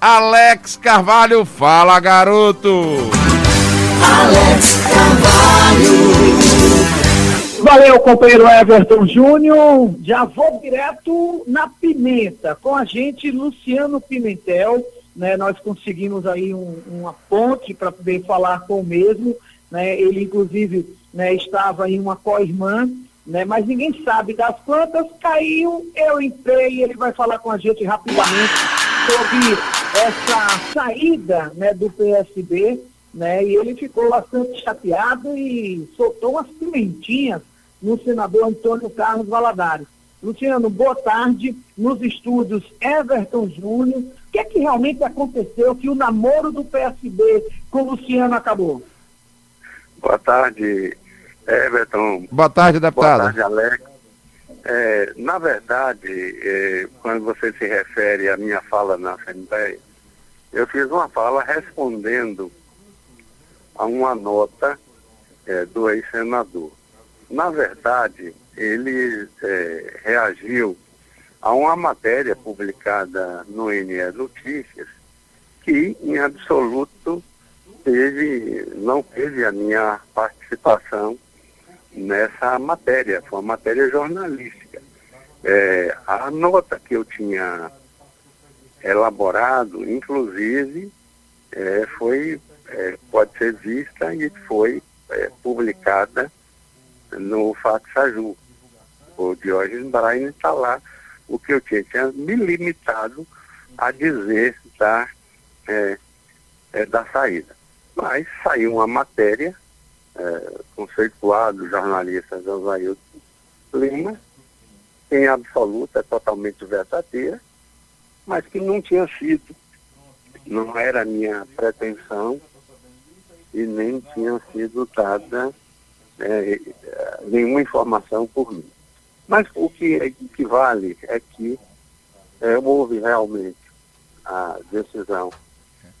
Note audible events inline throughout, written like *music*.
Alex Carvalho. Fala, garoto! Alex Carvalho. Valeu, companheiro Everton Júnior. Já vou direto na pimenta. Com a gente, Luciano Pimentel. Né, nós conseguimos aí um, uma ponte para poder falar com o mesmo. Né, ele, inclusive, né, estava em uma co-irmã, né, mas ninguém sabe das plantas. Caiu, eu entrei, ele vai falar com a gente rapidamente sobre essa saída né, do PSB né? E ele ficou bastante chateado e soltou umas pimentinhas no senador Antônio Carlos Valadares. Luciano, boa tarde. Nos estúdios Everton Júnior. O que é que realmente aconteceu que o namoro do PSB com o Luciano acabou? Boa tarde, Everton. Boa tarde, deputado. Boa tarde, Alex. É, na verdade, é, quando você se refere à minha fala na Assembleia, eu fiz uma fala respondendo a uma nota é, do ex-senador. Na verdade, ele é, reagiu a uma matéria publicada no NE Notícias que, em absoluto, teve, não teve a minha participação nessa matéria. Foi uma matéria jornalística. É, a nota que eu tinha elaborado, inclusive, é, foi é, pode ser vista e foi é, publicada no Fato Saju. O Diógenes Braine está lá o que eu tinha, tinha me limitado a dizer da, é, é, da saída. Mas saiu uma matéria é, conceituada do jornalista Josailton Lima, em absoluta, totalmente verdadeira, mas que não tinha sido, não era minha pretensão e nem tinha sido dada é, nenhuma informação por mim. Mas o que, é, o que vale é que é, houve realmente a decisão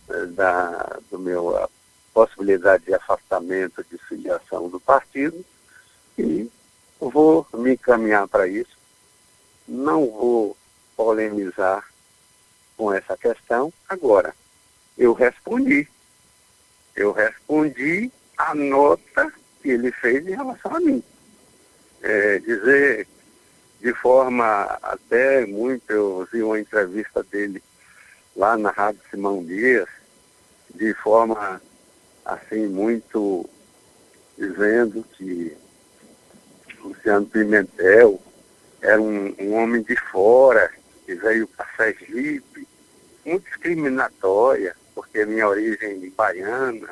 é, da do meu possibilidade de afastamento de filiação do partido e vou me encaminhar para isso. Não vou polemizar com essa questão agora. Eu respondi eu respondi a nota que ele fez em relação a mim. É, dizer de forma até muito, eu vi uma entrevista dele lá na Rádio Simão Dias, de forma assim muito dizendo que Luciano Pimentel era um, um homem de fora, que veio para Sergipe, muito discriminatória porque minha origem é baiana,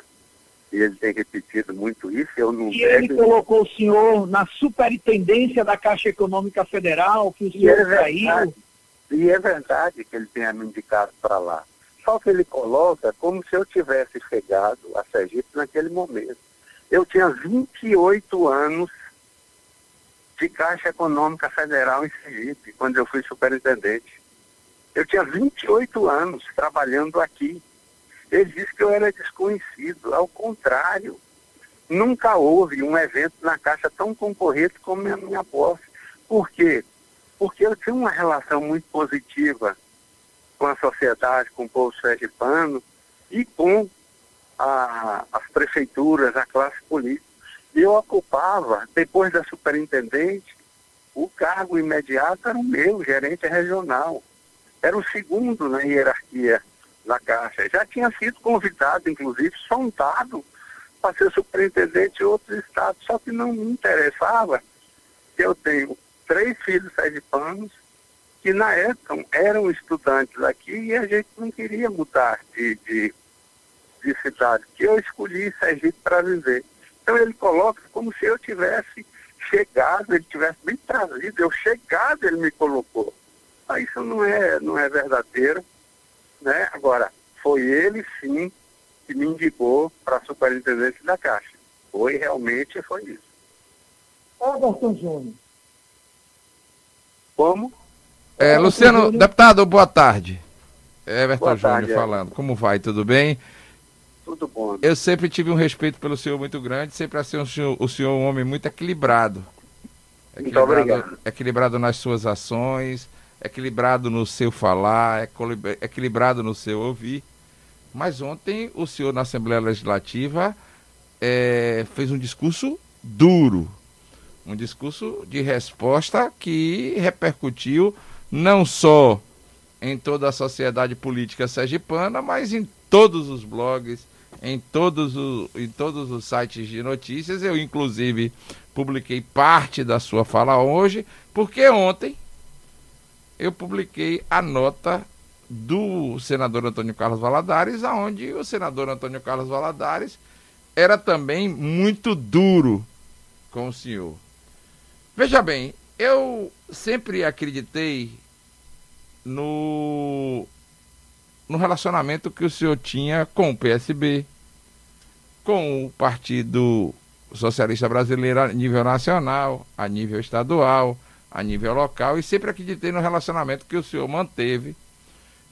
e ele tem repetido muito isso, eu não E ele colocou o senhor na superintendência da Caixa Econômica Federal, que o senhor é saiu. E é verdade que ele tenha me indicado para lá. Só que ele coloca como se eu tivesse chegado a Sergipe naquele momento. Eu tinha 28 anos de Caixa Econômica Federal em Sergipe, quando eu fui superintendente. Eu tinha 28 anos trabalhando aqui. Ele disse que eu era desconhecido. Ao contrário, nunca houve um evento na Caixa tão concorrido como a minha posse. Por quê? Porque eu tinha uma relação muito positiva com a sociedade, com o povo sergipano e com a, as prefeituras, a classe política. E eu ocupava, depois da superintendente, o cargo imediato era o meu, gerente regional. Era o segundo na hierarquia da Caixa. Já tinha sido convidado, inclusive, sondado para ser superintendente de outros estados, só que não me interessava. Eu tenho três filhos sergipanos que na época eram estudantes aqui e a gente não queria mudar de, de, de cidade, que eu escolhi Sergipe para viver. Então ele coloca como se eu tivesse chegado, ele tivesse me trazido, eu chegado ele me colocou. Mas isso não é, não é verdadeiro. Né? Agora, foi ele sim que me indicou para a superintendência da Caixa. Foi realmente, foi isso. Everton Júnior. Como? É, Luciano, deputado, boa tarde. Everton Boa Júnior tarde, falando. Como vai? Tudo bem? Tudo bom. Eu sempre tive um respeito pelo senhor muito grande, sempre achei o senhor, o senhor um homem muito equilibrado. Muito obrigado. Equilibrado nas suas ações, equilibrado no seu falar, equilibrado no seu ouvir. Mas ontem o senhor na Assembleia Legislativa é, fez um discurso duro, um discurso de resposta que repercutiu não só em toda a sociedade política sergipana, mas em todos os blogs, em todos, os, em todos os sites de notícias. Eu, inclusive, publiquei parte da sua fala hoje, porque ontem eu publiquei a nota do senador Antônio Carlos Valadares, aonde o senador Antônio Carlos Valadares era também muito duro com o senhor. Veja bem, eu sempre acreditei no, no relacionamento que o senhor tinha com o PSB, com o Partido Socialista Brasileiro a nível nacional, a nível estadual, a nível local, e sempre acreditei no relacionamento que o senhor manteve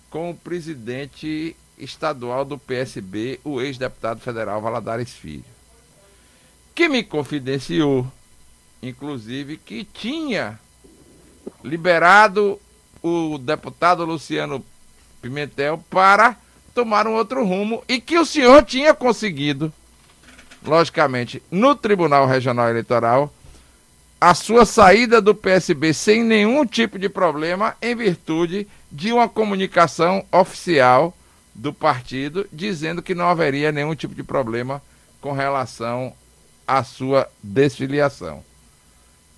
com o presidente estadual do PSB, o ex-deputado federal Valadares Filho, que me confidenciou, inclusive, que tinha liberado o deputado Luciano Pimentel para tomar um outro rumo e que o senhor tinha conseguido, logicamente, no Tribunal Regional Eleitoral, a sua saída do PSB sem nenhum tipo de problema em virtude de uma comunicação oficial do partido dizendo que não haveria nenhum tipo de problema com relação à sua desfiliação.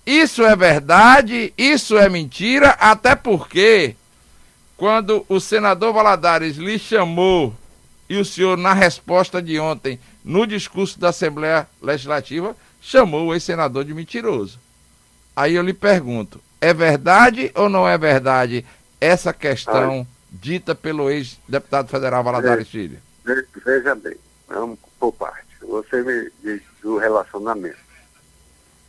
Isso é verdade, isso é mentira, até porque quando o senador Valadares lhe chamou e o senhor, na resposta de ontem, no discurso da Assembleia Legislativa, chamou o ex-senador de mentiroso. Aí eu lhe pergunto: é verdade ou não é verdade essa questão dita pelo ex-deputado federal Valadares Filho? Veja bem, vamos por parte. Você me diz do relacionamento.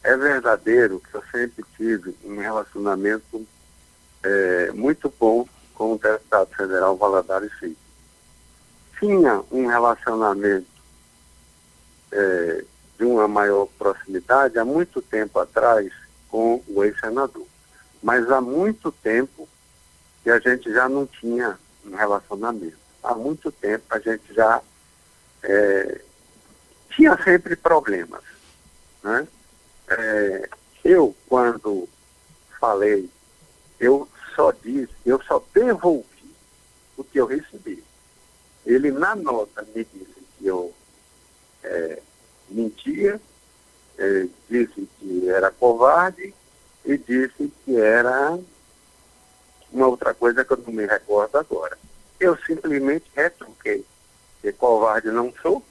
É verdadeiro que eu sempre tive um relacionamento é, muito bom com o deputado federal Valadares Filho. Tinha um relacionamento é, de uma maior proximidade há muito tempo atrás com o ex-senador. Mas há muito tempo que a gente já não tinha um relacionamento. Há muito tempo a gente já é, tinha sempre problemas. Né? É, eu, quando falei, eu só disse, eu só devolvi o que eu recebi. Ele, na nota, me disse que eu é, mentia, é, disse que era covarde e disse que era uma outra coisa que eu não me recordo agora. Eu simplesmente retruquei. Que covarde não sou,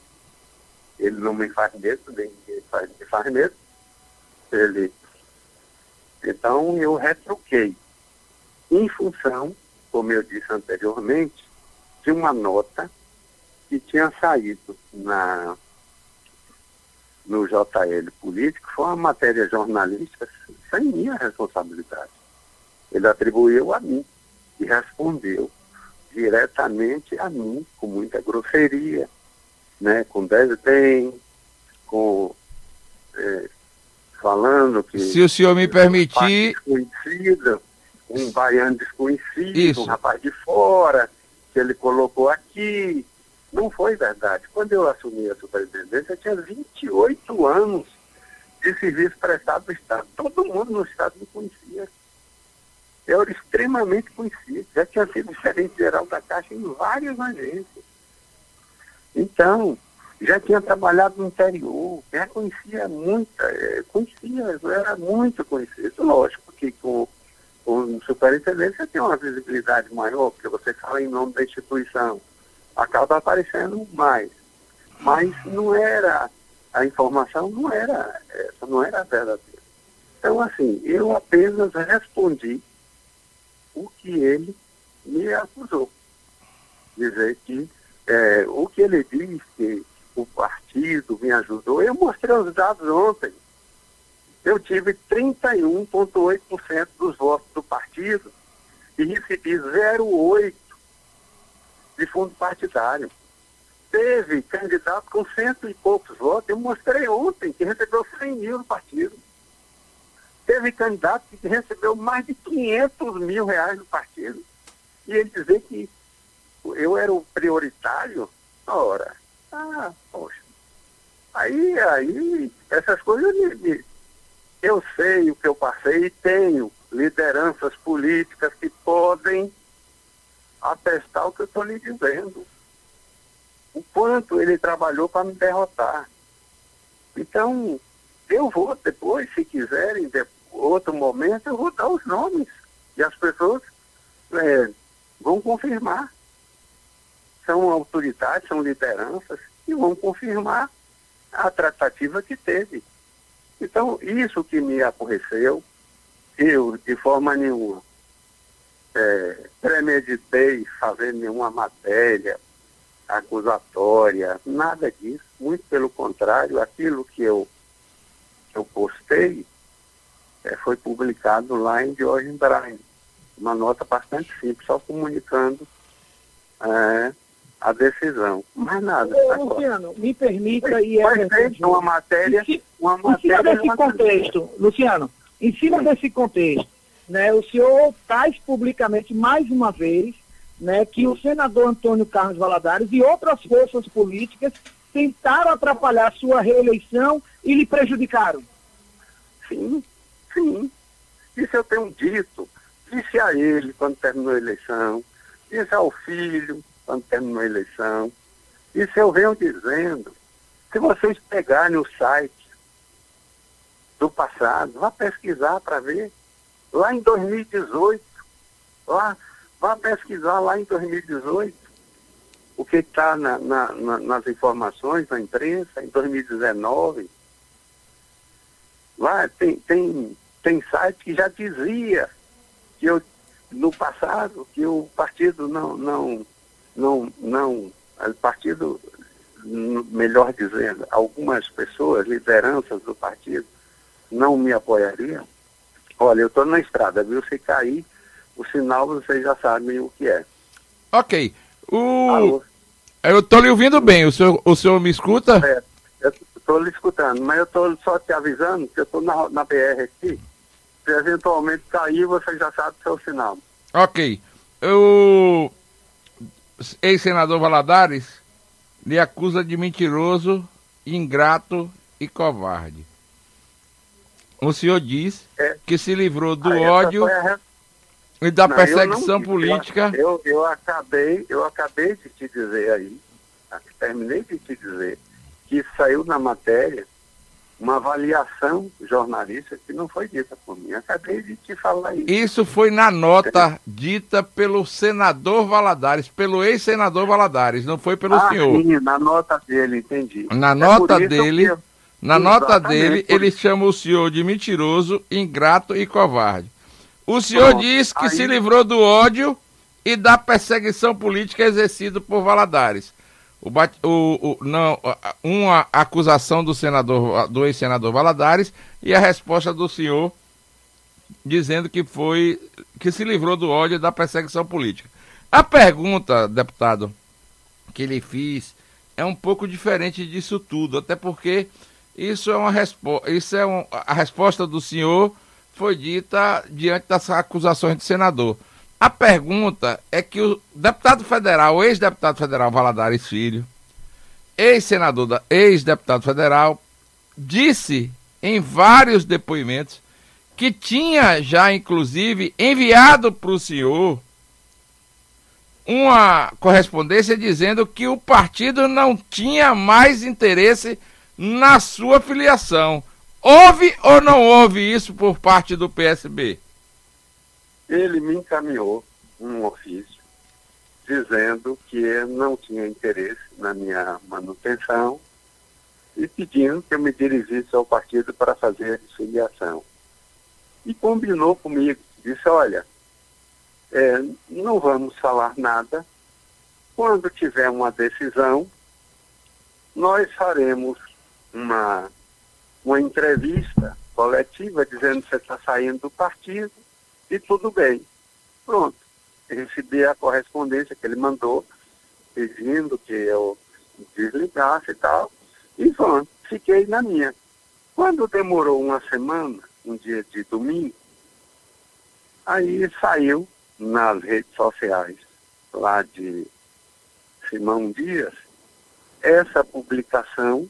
ele não me faz medo, nem me faz, me faz medo. Ele... Então eu retruquei. Em função, como eu disse anteriormente, de uma nota que tinha saído na, no JL Político, foi uma matéria jornalística sem minha responsabilidade ele atribuiu a mim e respondeu diretamente a mim, com muita grosseria, né, com desdém, com é, falando que. Se o senhor me permitir. Um desconhecido, um baiano desconhecido, Isso. um rapaz de fora, que ele colocou aqui. Não foi verdade. Quando eu assumi a superintendência, eu tinha 28 anos de serviço prestado no Estado. Todo mundo no Estado me conhecia eu era extremamente conhecido, já tinha sido gerente geral da Caixa em várias agências. Então, já tinha trabalhado no interior, já conhecia muita, é, conhecia, era muito conhecido. Lógico que com, com superintendência tem uma visibilidade maior, porque você fala em nome da instituição, acaba aparecendo mais. Mas não era, a informação não era essa, não era verdadeira. Então, assim, eu apenas respondi o que ele me acusou. Dizer que é, o que ele diz que o partido me ajudou, eu mostrei os dados ontem. Eu tive 31,8% dos votos do partido e recebi 0,8% de fundo partidário. Teve candidato com cento e poucos votos, eu mostrei ontem que recebeu 100 mil do partido. Teve candidato que recebeu mais de 500 mil reais do partido. E ele dizer que eu era o prioritário, ora, ah, poxa. Aí, aí, essas coisas me, me, eu sei o que eu passei e tenho lideranças políticas que podem atestar o que eu estou lhe dizendo. O quanto ele trabalhou para me derrotar. Então, eu vou depois, se quiserem, de outro momento, eu vou dar os nomes. E as pessoas é, vão confirmar. São autoridades, são lideranças, e vão confirmar a tratativa que teve. Então, isso que me aborreceu, eu, de forma nenhuma, é, premeditei fazer nenhuma matéria acusatória, nada disso. Muito pelo contrário, aquilo que eu, eu postei é, foi publicado lá em George Bryan. Uma nota bastante simples, só comunicando é, a decisão. Mais nada. Ô, Luciano, me permita e é uma matéria, uma em cima desse contexto, Luciano, em cima desse contexto, né, o senhor traz publicamente mais uma vez né, que o senador Antônio Carlos Valadares e outras forças políticas tentaram atrapalhar sua reeleição e lhe prejudicaram. Sim, sim. Isso eu tenho dito. Disse a ele quando terminou a eleição, disse ao filho, quando terminou a eleição. Isso eu venho dizendo. Se vocês pegarem o site do passado, vá pesquisar para ver. Lá em 2018, lá, vá pesquisar lá em 2018 o que está na, na, na, nas informações na imprensa, em 2019. Lá tem, tem, tem site que já dizia que eu, no passado, que o partido não, não, não, não, o partido, melhor dizendo, algumas pessoas, lideranças do partido, não me apoiariam. Olha, eu estou na estrada, viu? Se cair o sinal, vocês já sabem o que é. Ok. O... Alô? Eu estou lhe ouvindo bem, o senhor, o senhor me escuta? É, eu estou lhe escutando, mas eu estou só te avisando que eu estou na, na BR aqui. Se eventualmente cair, você já sabe o seu sinal. Ok. Eu ex-senador Valadares lhe acusa de mentiroso, ingrato e covarde. O senhor diz é. que se livrou do ódio a... e da não, perseguição não, política. Eu, eu, acabei, eu acabei de te dizer aí, terminei de te dizer, que saiu na matéria uma avaliação jornalística que não foi dita por mim. Acabei de te falar isso. Isso foi na nota dita pelo senador Valadares, pelo ex-senador Valadares, não foi pelo ah, senhor. Sim, na nota dele, entendi. Na é nota dele, na nota dele, ele chama o senhor de mentiroso, ingrato e covarde. O senhor Pronto, diz que aí... se livrou do ódio e da perseguição política exercida por Valadares. O, o, o, não, uma acusação do senador, do ex-senador Valadares e a resposta do senhor dizendo que foi que se livrou do ódio e da perseguição política. A pergunta, deputado, que ele fiz é um pouco diferente disso tudo, até porque isso é uma resposta, isso é um, a resposta do senhor foi dita diante das acusações do senador. A pergunta é que o deputado federal, ex-deputado federal Valadares Filho, ex-senador, ex-deputado federal, disse em vários depoimentos que tinha já, inclusive, enviado para o senhor uma correspondência dizendo que o partido não tinha mais interesse na sua filiação. Houve ou não houve isso por parte do PSB? Ele me encaminhou um ofício dizendo que não tinha interesse na minha manutenção e pedindo que eu me dirigisse ao partido para fazer a filiação. E combinou comigo, disse, olha, é, não vamos falar nada, quando tiver uma decisão, nós faremos uma, uma entrevista coletiva dizendo que você está saindo do partido e tudo bem. Pronto. Recebi a correspondência que ele mandou, pedindo que eu desligasse e tal. E pronto, fiquei na minha. Quando demorou uma semana, um dia de domingo. Aí saiu nas redes sociais lá de Simão Dias essa publicação,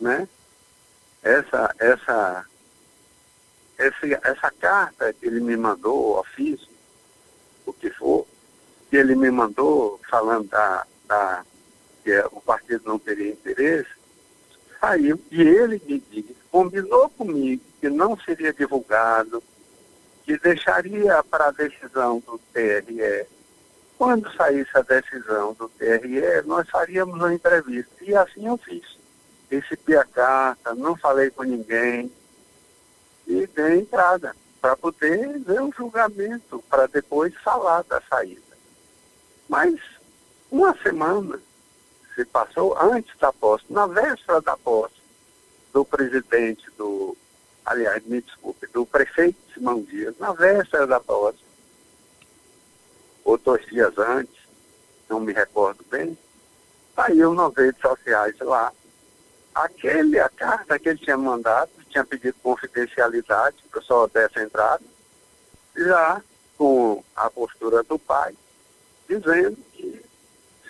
né? Essa, essa, essa, essa carta que ele me mandou, ofício, o que for, que ele me mandou falando da, da que o partido não teria interesse, saiu e ele me disse, combinou comigo que não seria divulgado, que deixaria para a decisão do TRE. Quando saísse a decisão do TRE, nós faríamos uma entrevista. E assim eu fiz. Recebi a carta, não falei com ninguém e dei entrada para poder ver o julgamento, para depois falar da saída. Mas uma semana se passou antes da posse, na véspera da posse do presidente do, aliás, me desculpe, do prefeito Simão Dias, na véspera da posse, ou dois dias antes, não me recordo bem, saiu nas redes sociais lá. Aquele, a carta que ele tinha mandado, tinha pedido confidencialidade, que eu só desse entrada, já com a postura do pai, dizendo que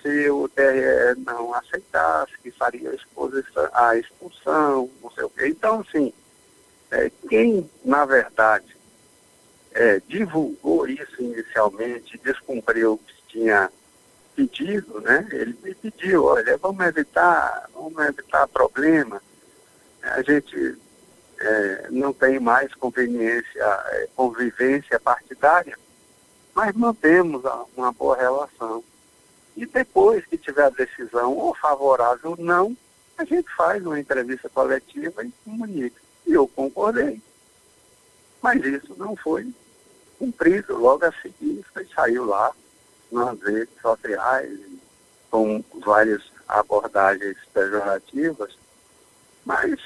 se o TRE não aceitasse, que faria a, exposição, a expulsão, não sei o quê. Então, assim, é, quem, na verdade, é, divulgou isso inicialmente, descumpriu o que tinha pedido, né? Ele me pediu, olha, vamos evitar, vamos evitar problema. A gente é, não tem mais conveniência, é, convivência partidária, mas mantemos uma boa relação. E depois que tiver a decisão ou favorável ou não, a gente faz uma entrevista coletiva e comunica. E eu concordei. Mas isso não foi cumprido. Logo a seguir, foi, saiu lá nas redes sociais, com várias abordagens pejorativas. Mas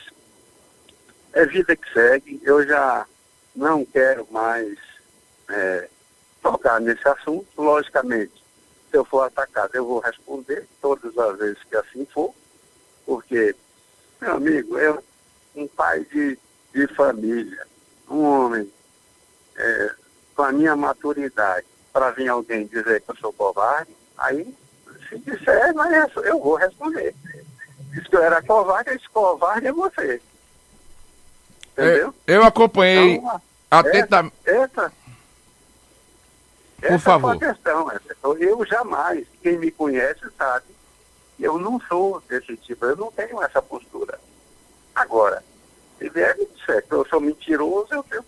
é vida que segue. Eu já não quero mais é, tocar nesse assunto. Logicamente, se eu for atacado, eu vou responder todas as vezes que assim for, porque, meu amigo, eu um pai de, de família, um homem é, com a minha maturidade, para vir alguém dizer que eu sou covarde, aí, se disser, mas eu vou responder. Que eu era covarde, esse covarde é você. Entendeu? Eu, acompanhei então, atentamente. Essa, essa, Por essa favor. é a questão. Eu jamais, quem me conhece sabe, eu não sou desse tipo, eu não tenho essa postura. Agora, se vier me disser que eu sou mentiroso, eu tenho...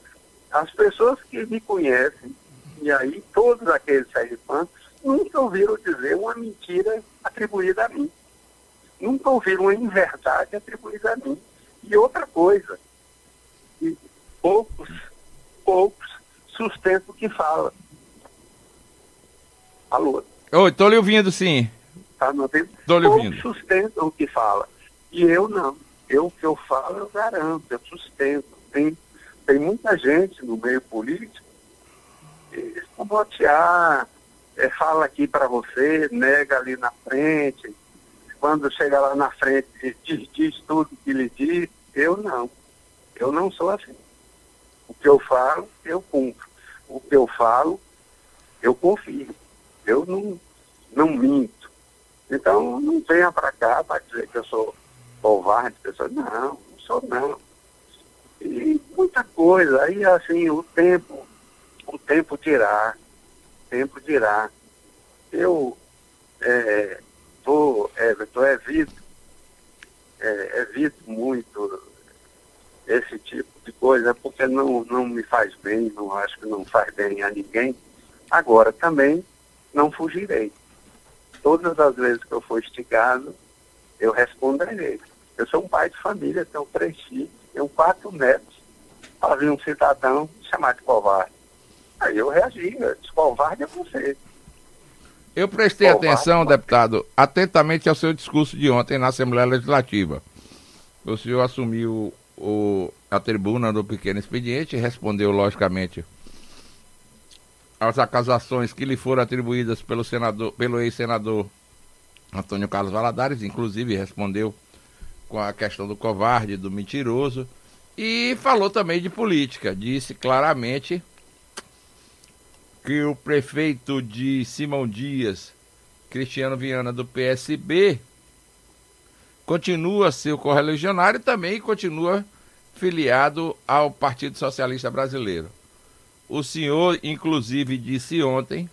as pessoas que me conhecem, e aí todos aqueles sergipanos, nunca ouviram dizer uma mentira atribuída a mim. Nunca ouviram uma inverdade atribuída a mim. E outra coisa, e poucos, poucos sustentam o que fala. Alô? Oi, estou lhe ouvindo sim. Tá, não tem... Tô lhe ouvindo. Poucos sustentam o que fala. E eu não. Eu, o que eu falo, eu garanto, eu sustento. Tem, tem muita gente no meio político que escomotear, é, fala aqui para você, nega ali na frente, quando chega lá na frente, diz, diz tudo que lhe diz. Eu não. Eu não sou assim. O que eu falo, eu cumpro. O que eu falo, eu confio. Eu não, não minto. Então, não venha para cá para dizer que eu sou covarde, pessoas, não, não sou não. E muita coisa, aí assim, o tempo, o tempo dirá, o tempo dirá. Eu é, vou, Everton, evito, é, evito muito esse tipo de coisa, porque não, não me faz bem, não acho que não faz bem a ninguém. Agora, também não fugirei. Todas as vezes que eu for instigado, eu responderei. Eu sou um pai de família, tenho três filhos, tenho quatro netos. Para vir um cidadão chamar de covarde. Aí eu reagi, eu disse, covarde é você. Eu prestei covarde atenção, deputado, atentamente ao seu discurso de ontem na Assembleia Legislativa. O senhor assumiu o, a tribuna do pequeno expediente respondeu, logicamente, às acusações que lhe foram atribuídas pelo senador, pelo ex-senador Antônio Carlos Valadares, inclusive respondeu com a questão do covarde, do mentiroso, E falou também de política. Disse claramente que o prefeito de Simão Dias, Cristiano Viana, do PSB, continua seu correligionário e também continua filiado ao Partido Socialista Brasileiro. O senhor, inclusive, disse ontem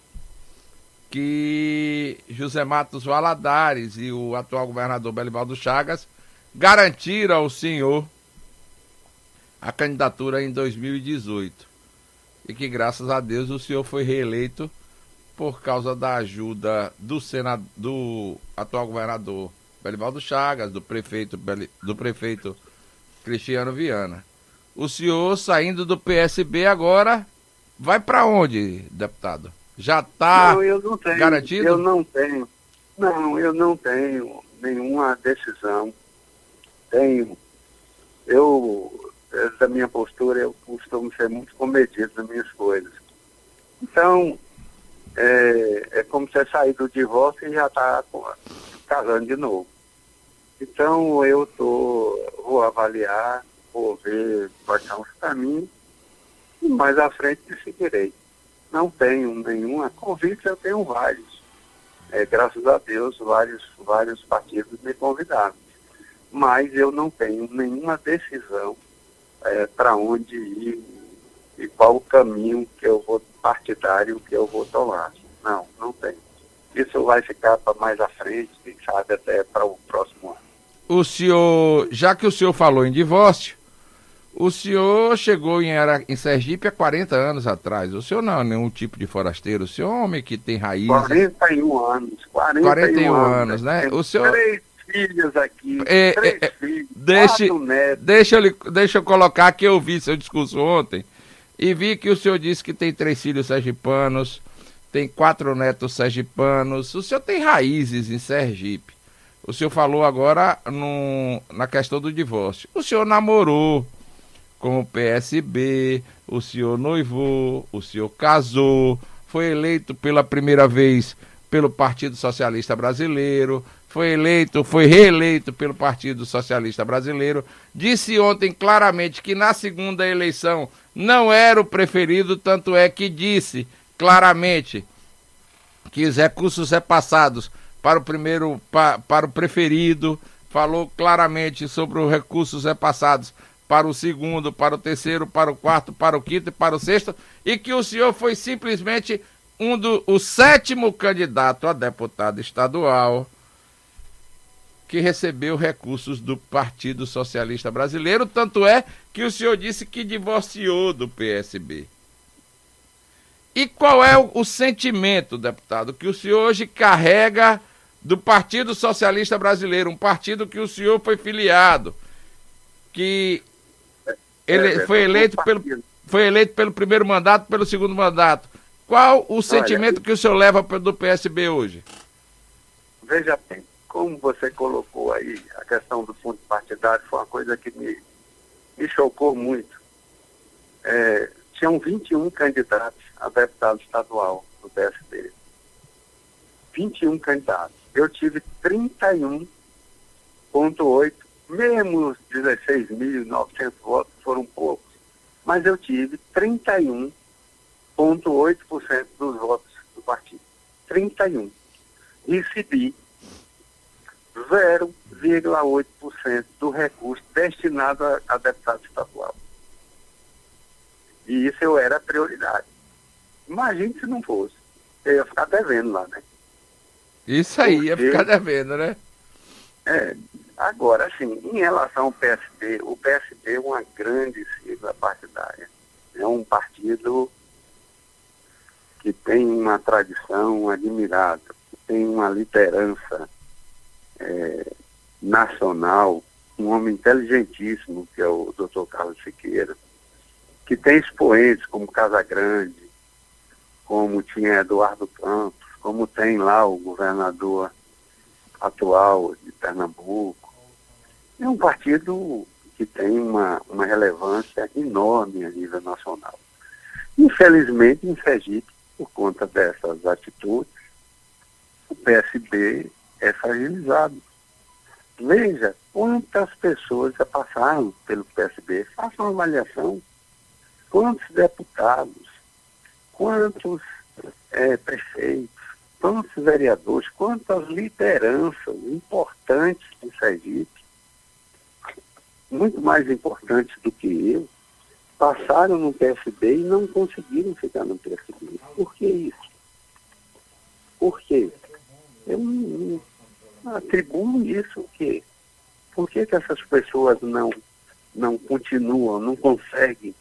que José Matos Valadares e o atual governador Belivaldo Chagas garantiram ao senhor a candidatura em 2018. E que graças a Deus o senhor foi reeleito por causa da ajuda do senado, do atual governador Belivaldo Chagas, do prefeito do prefeito Cristiano Viana. O senhor saindo do PSB agora vai para onde, deputado? Já está garantido? Eu não tenho. Não, eu não tenho nenhuma decisão. Tenho. Eu, da minha postura, eu costumo ser muito comedido nas minhas coisas. Então, é, é como você sair do divórcio e já está casando de novo. Então eu tô, vou avaliar, vou ver quais são os caminhos e mais à frente seguirei. Não tenho nenhuma convite, eu tenho vários. É, graças a Deus, vários, vários partidos me convidaram. Mas eu não tenho nenhuma decisão é, para onde ir e qual o caminho que eu vou partidário que eu vou tomar. Não, não tenho. Isso vai ficar para mais à frente, quem sabe até para o próximo o senhor, já que o senhor falou em divórcio, o senhor chegou em, era, em Sergipe há 40 anos atrás. O senhor não é nenhum tipo de forasteiro, o senhor é um homem que tem raízes. 41 anos. 41, 41 anos, anos né? O senhor... Três filhas aqui, é, três é, é filhos, deixe, deixa, eu, deixa eu colocar que eu vi seu discurso ontem e vi que o senhor disse que tem três filhos sergipanos, tem quatro netos sergipanos. O senhor tem raízes em Sergipe. O senhor falou agora no, na questão do divórcio. O senhor namorou com o PSB, o senhor noivou, o senhor casou, foi eleito pela primeira vez pelo Partido Socialista Brasileiro, foi eleito, foi reeleito pelo Partido Socialista Brasileiro. Disse ontem claramente que na segunda eleição não era o preferido, tanto é que disse claramente que os recursos repassados para o primeiro, pa, para o preferido, falou claramente sobre os recursos repassados para o segundo, para o terceiro, para o quarto, para o quinto e para o sexto, e que o senhor foi simplesmente um do, o sétimo candidato a deputado estadual que recebeu recursos do Partido Socialista Brasileiro, tanto é que o senhor disse que divorciou do PSB. E qual é o, o sentimento, deputado, que o senhor hoje carrega do Partido Socialista Brasileiro, um partido que o senhor foi filiado, que ele é, foi eleito pelo foi eleito pelo primeiro mandato, pelo segundo mandato. Qual o sentimento que o senhor leva do PSB hoje? Veja bem, como você colocou aí, a questão do fundo partidário foi uma coisa que me, me chocou muito. É, tinham 21 candidatos a deputado estadual do PSB. 21 candidatos eu tive 31,8, mesmo os 16.900 votos foram poucos, mas eu tive 31,8% dos votos do partido. 31. Recebi 0,8% do recurso destinado a, a deputado estadual. E isso eu era prioridade. Imagine se não fosse. Eu ia ficar devendo lá, né? Isso aí Porque, ia ficar devendo, né? É, agora, assim, em relação ao PSD, o PSD é uma grande sigla partidária. É um partido que tem uma tradição admirável, que tem uma liderança é, nacional, um homem inteligentíssimo, que é o doutor Carlos Siqueira, que tem expoentes como Casa Grande, como tinha Eduardo Campos, como tem lá o governador atual de Pernambuco. É um partido que tem uma, uma relevância enorme a nível nacional. Infelizmente, em Sergipe, por conta dessas atitudes, o PSB é fragilizado. Veja quantas pessoas já passaram pelo PSB. Faça uma avaliação. Quantos deputados, quantos é, prefeitos, quantos vereadores, quantas lideranças importantes de Sergipe, muito mais importantes do que eu, passaram no PSB e não conseguiram ficar no PSB. Por que isso? Por quê? Eu atribuo isso o quê? Por que, que essas pessoas não, não continuam, não conseguem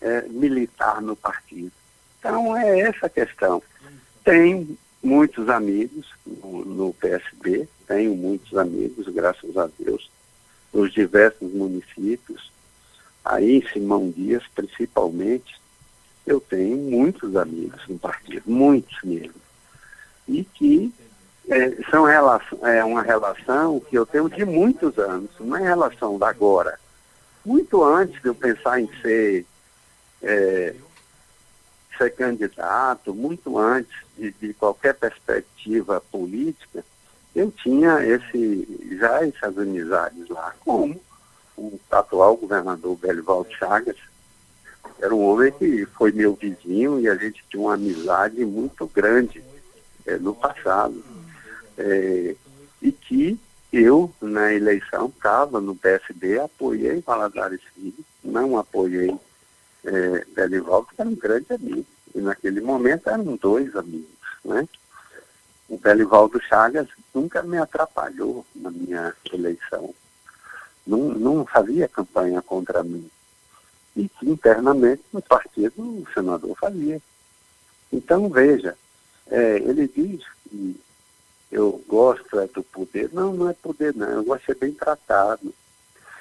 é, militar no partido? Então é essa a questão. Tem muitos amigos no, no PSB, tenho muitos amigos, graças a Deus, nos diversos municípios, aí em Simão Dias principalmente, eu tenho muitos amigos no partido, muitos mesmo. E que é, são relação, é uma relação que eu tenho de muitos anos, não é relação da agora. Muito antes de eu pensar em ser, é, ser candidato, muito antes de, de qualquer perspectiva política, eu tinha esse, já essas amizades lá, como o atual governador Belivaldo Chagas, era um homem que foi meu vizinho e a gente tinha uma amizade muito grande é, no passado. É, e que eu, na eleição, estava no PSB, apoiei Valadares Filho, não apoiei é, Belivaldo, era um grande amigo. E naquele momento eram dois amigos, né? O Belivaldo Chagas nunca me atrapalhou na minha eleição. Não, não fazia campanha contra mim. E internamente no partido o senador fazia. Então, veja, é, ele diz que eu gosto é do poder. Não, não é poder não, eu gosto de ser bem tratado.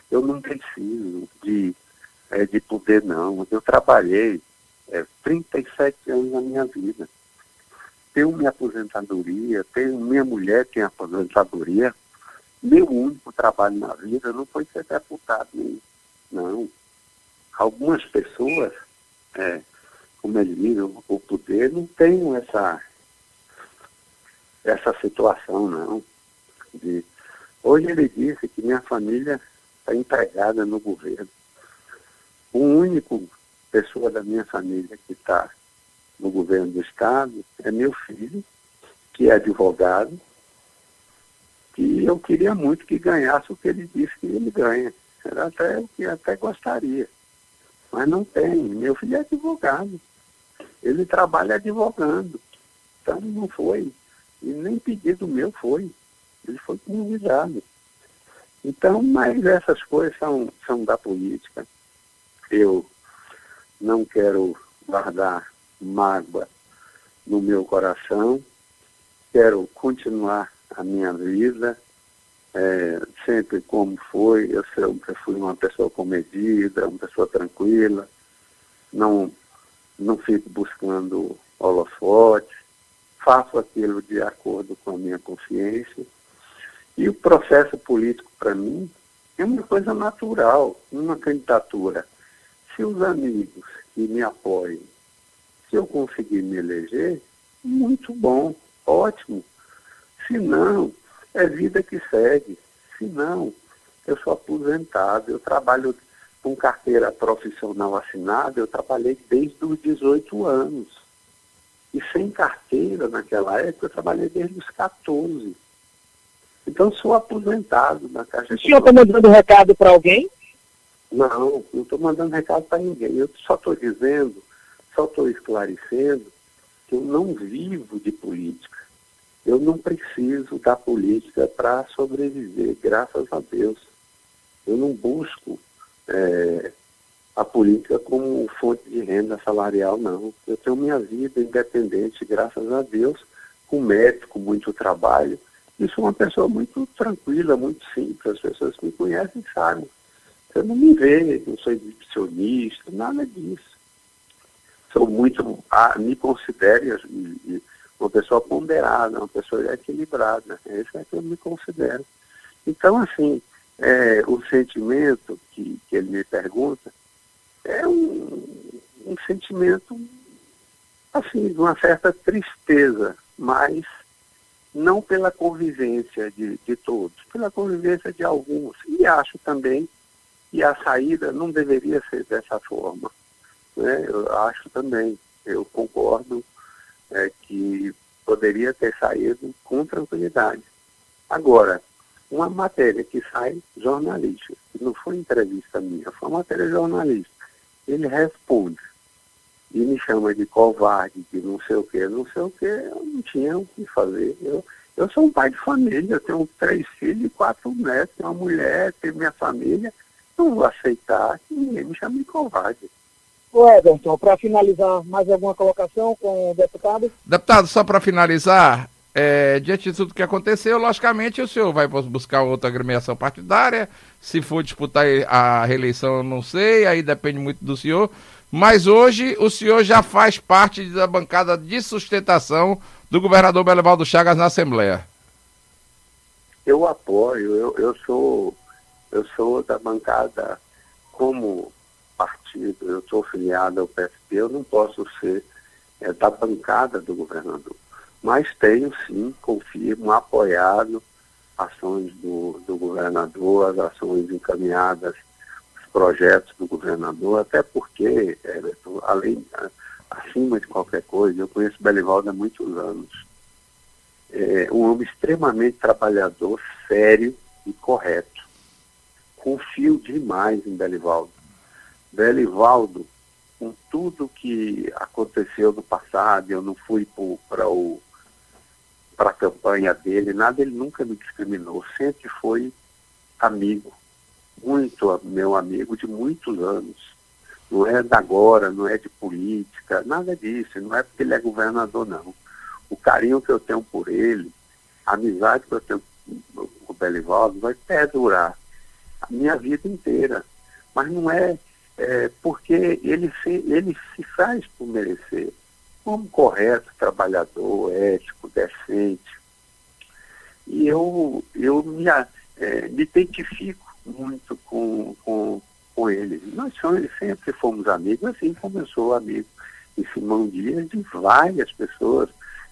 Eu não preciso de, é, de poder não. Eu trabalhei é, 37 anos na minha vida tenho minha aposentadoria, tenho minha mulher tem aposentadoria. Meu único trabalho na vida não foi ser deputado, não. Algumas pessoas, é, como dizem, o poder, não tem essa, essa situação, não. De, hoje ele disse que minha família está empregada no governo. O único pessoa da minha família que está no governo do Estado é meu filho, que é advogado, que eu queria muito que ganhasse o que ele disse que ele ganha. Era até o que até gostaria. Mas não tem. Meu filho é advogado. Ele trabalha advogando. Então não foi. E nem pedido meu foi. Ele foi convidado. Então, mas essas coisas são, são da política. Eu não quero guardar mágoa no meu coração. Quero continuar a minha vida, é, sempre como foi. Eu sempre fui uma pessoa comedida, uma pessoa tranquila. Não, não fico buscando holofote. Faço aquilo de acordo com a minha consciência. E o processo político, para mim, é uma coisa natural, uma candidatura. Se os amigos que me apoiam se eu conseguir me eleger, muito bom, ótimo. Se não, é vida que segue. Se não, eu sou aposentado, eu trabalho com carteira profissional assinada, eu trabalhei desde os 18 anos. E sem carteira naquela época eu trabalhei desde os 14. Então sou aposentado na Caixa O senhor está mandando recado para alguém? Não, não estou mandando recado para ninguém. Eu só estou dizendo só estou esclarecendo que eu não vivo de política. Eu não preciso da política para sobreviver, graças a Deus. Eu não busco é, a política como fonte de renda salarial, não. Eu tenho minha vida independente, graças a Deus, com mérito, com muito trabalho. E sou uma pessoa muito tranquila, muito simples. As pessoas que me conhecem sabem. Eu não me vejo, não sou exibicionista, nada disso sou muito, ah, me considero uma pessoa ponderada, uma pessoa equilibrada. É isso que eu me considero. Então, assim, é, o sentimento que, que ele me pergunta é um, um sentimento, assim, de uma certa tristeza, mas não pela convivência de, de todos, pela convivência de alguns. E acho também que a saída não deveria ser dessa forma. Né? Eu acho também, eu concordo é, que poderia ter saído com tranquilidade. Agora, uma matéria que sai jornalista, não foi entrevista minha, foi uma matéria jornalista, ele responde e me chama de covarde, de não sei o que, não sei o que, eu não tinha o que fazer. Eu, eu sou um pai de família, eu tenho três filhos e quatro netos, uma mulher, tenho minha família, aceitar que ninguém me chame de covarde. Ô Everton, para finalizar, mais alguma colocação com o deputado? Deputado, só para finalizar, é, diante de tudo que aconteceu, logicamente o senhor vai buscar outra agremiação partidária. Se for disputar a reeleição, eu não sei, aí depende muito do senhor. Mas hoje o senhor já faz parte da bancada de sustentação do governador Belivaldo Chagas na Assembleia. Eu apoio, eu, eu sou eu sou da bancada como partido, eu sou filiado ao PSP, eu não posso ser é, da bancada do governador. Mas tenho sim, confirmo, apoiado ações do, do governador, as ações encaminhadas, os projetos do governador, até porque, além, acima de qualquer coisa, eu conheço Belivaldo há muitos anos. É um homem extremamente trabalhador, sério e correto. Confio demais em Belivaldo. Belivaldo, com tudo que aconteceu no passado, eu não fui para a campanha dele, nada, ele nunca me discriminou, sempre foi amigo, muito meu amigo de muitos anos. Não é da agora, não é de política, nada disso, não é porque ele é governador, não. O carinho que eu tenho por ele, a amizade que eu tenho com o Belivaldo vai perdurar a minha vida inteira. Mas não é, é porque ele se, ele se faz por merecer como correto, trabalhador, ético, decente. E eu, eu me, é, me identifico muito com, com, com ele. Nós sempre fomos amigos, assim como eu sou amigo de Simão Dias, de várias pessoas.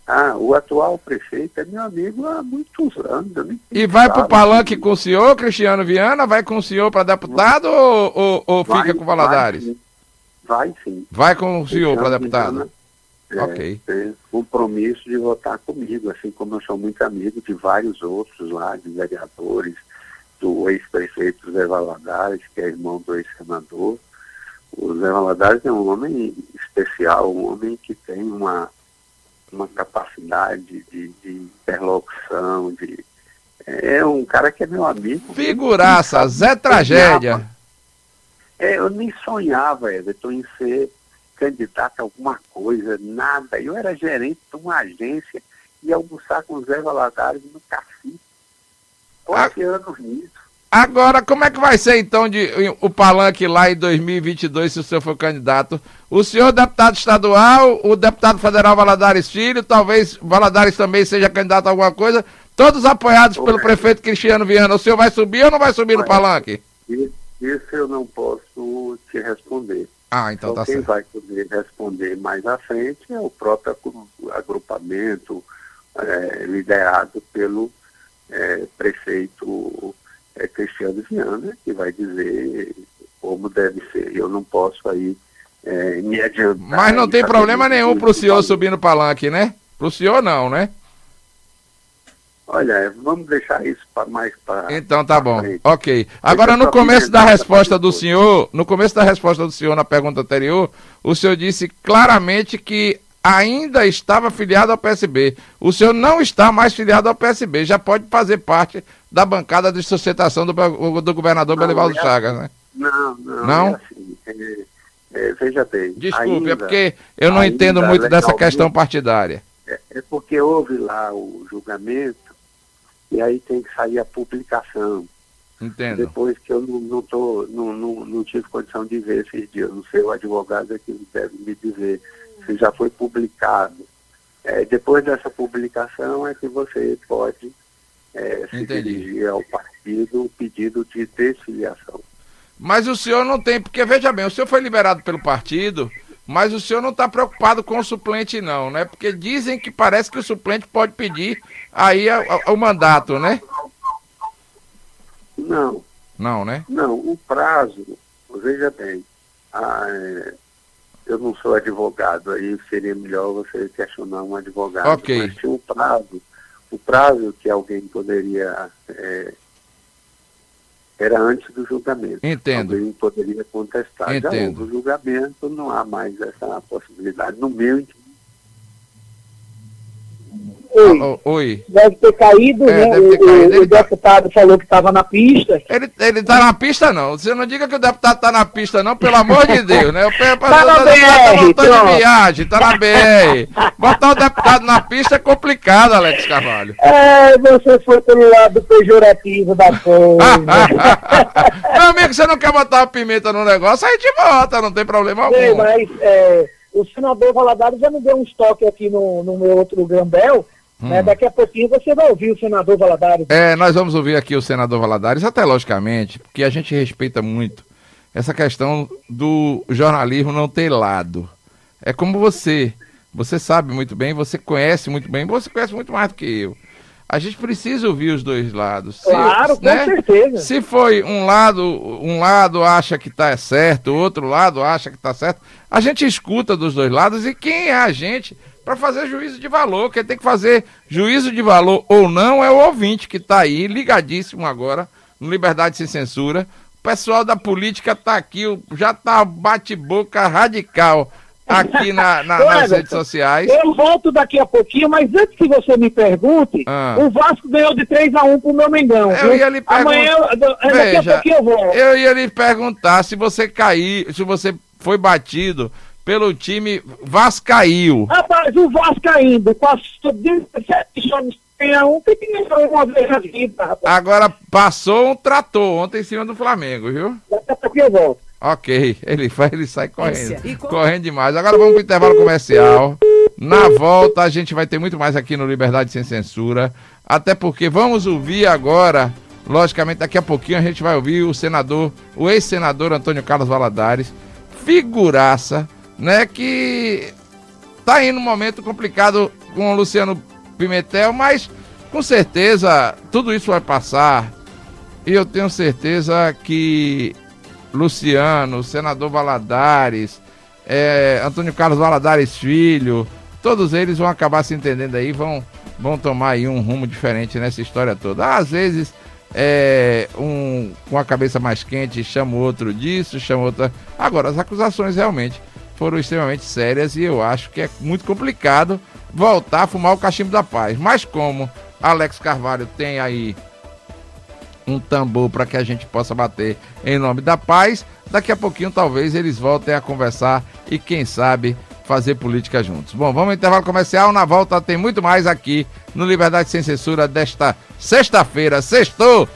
Ah, o atual prefeito é meu amigo há muitos anos. E vai para o palanque com o senhor, Cristiano Viana? Vai com o senhor para deputado ou, ou, ou vai, fica com Valadares? Vai, vai sim. Vai com o senhor para deputado? É, ok. Tem compromisso de votar comigo, assim como eu sou muito amigo de vários outros lá, de vereadores, do ex-prefeito Zé Valadares, que é irmão do ex-senador. O Zé Valadares é um homem especial, um homem que tem uma, uma capacidade de, de interlocução, de, é um cara que é meu amigo. Figuraça, Zé Tragédia. É, eu nem sonhava, Everton, em ser candidato a alguma coisa, nada. Eu era gerente de uma agência e almoçar com o Zé Valadares no Cacique. Quatro ah, anos nisso. Agora, como é que vai ser então de, o palanque lá em 2022, se o senhor for candidato? O senhor deputado estadual, o deputado federal Valadares Filho, talvez Valadares também seja candidato a alguma coisa, todos apoiados pelo prefeito Cristiano Viana. O senhor vai subir ou não vai subir no palanque? Isso eu não posso te responder. Ah, então, então tá quem certo. vai poder responder mais à frente é o próprio agrupamento é, liderado pelo é, prefeito é, Cristiano Viana, que vai dizer como deve ser. Eu não posso aí é, me adiantar. Mas não tem problema nenhum para o senhor subir no palanque, né? Para o senhor não, né? Olha, vamos deixar isso para mais para. Então tá bom. Frente. Ok. Agora no começo da resposta do senhor, no começo da resposta do senhor na pergunta anterior, o senhor disse claramente que ainda estava filiado ao PSB. O senhor não está mais filiado ao PSB, já pode fazer parte da bancada de sustentação do, do governador Belivaldo é Chagas, assim. né? Não, não. Não? É assim, é, é, veja bem. Desculpe, ainda, é porque eu não entendo muito dessa questão partidária. É, é porque houve lá o julgamento e aí tem que sair a publicação. Entendo. Depois que eu não, não, tô, não, não, não tive condição de ver esses dias, não sei, o advogado é que deve me dizer se já foi publicado. É, depois dessa publicação é que você pode é, se Entendi. dirigir ao partido o pedido de desfiliação. Mas o senhor não tem, porque veja bem, o senhor foi liberado pelo partido Mas o senhor não está preocupado com o suplente, não, né? Porque dizem que parece que o suplente pode pedir aí o mandato, né? Não. Não, né? Não, o prazo, veja bem, a, é, eu não sou advogado, aí seria melhor você questionar um advogado. Ok. Mas tinha um prazo, o prazo que alguém poderia. É, era antes do julgamento. Entendo. Alguém poderia contestar. Entendo. Já houve o julgamento, não há mais essa possibilidade. No meu Oi. Ah, Oi. Deve ter caído, É, né? ter o, caído. o Ele tá- deputado falou que estava na pista. Ele, ele tá na pista, não. Você não diga que o deputado tá na pista, não, pelo amor de *laughs* Deus, né? O Tá o deputado BR, tá voltando pronto. de viagem, tá na BR. Botar o deputado na pista é complicado, Alex Carvalho. É, você foi pelo lado pejorativo da coisa. *laughs* Meu amigo, você não quer botar uma pimenta no negócio, a gente bota, não tem problema algum. mas é, o senador Valadares já me deu um toque aqui no, no meu outro Gambel. Né? Daqui a pouquinho você vai ouvir o senador Valadares. É, nós vamos ouvir aqui o senador Valadares, até logicamente, porque a gente respeita muito essa questão do jornalismo não ter lado. É como você. Você sabe muito bem, você conhece muito bem, você conhece muito mais do que eu. A gente precisa ouvir os dois lados. Se- Claro, com né? certeza. Se foi um lado, um lado acha que tá certo, o outro lado acha que tá certo, a gente escuta dos dois lados e quem é a gente para fazer juízo de valor? Quem tem que fazer juízo de valor ou não é o ouvinte que tá aí ligadíssimo agora no Liberdade sem Censura. O pessoal da política tá aqui, o- já tá bate-boca radical aqui na, *laughs* na- Ô, nas redes sociais. Eu volto daqui a pouquinho, mas antes que você me pergunte, Ah. o Vasco ganhou de 3x1 pro meu Mengão. Eu viu? ia lhe perguntar- Amanhã, eu- daqui a Veja, pouquinho eu vou. Eu ia lhe perguntar se você cair, se você foi batido pelo time Vascaíl. Rapaz, o Vasco ainda, passou 17 jogos um, tem que ganhar uma vez na vida, rapaz. Agora passou um trator ontem em cima do Flamengo, viu? Daqui a pouquinho eu volto. Ok, ele vai, ele sai correndo. Correndo demais. Agora vamos pro intervalo comercial. Na volta a gente vai ter muito mais aqui no Liberdade Sem Censura. Até porque vamos ouvir agora, logicamente daqui a pouquinho a gente vai ouvir o senador, o ex-senador Antônio Carlos Valadares, figuraça, né, que tá aí num momento complicado com o Luciano Pimentel, mas com certeza tudo isso vai passar. E eu tenho certeza que Luciano, senador Valadares, é, Antônio Carlos Valadares Filho, todos eles vão acabar se entendendo aí, vão, vão tomar aí um rumo diferente nessa história toda. Às vezes, é, um com a cabeça mais quente chama outro disso, chama outra. Agora, as acusações realmente foram extremamente sérias e eu acho que é muito complicado voltar a fumar o cachimbo da paz. Mas como Alex Carvalho tem aí um tambor para que a gente possa bater em nome da paz. Daqui a pouquinho talvez eles voltem a conversar e quem sabe fazer política juntos. Bom, vamos ao intervalo comercial. Na volta tem muito mais aqui no Liberdade Sem Censura desta sexta-feira. Sextou!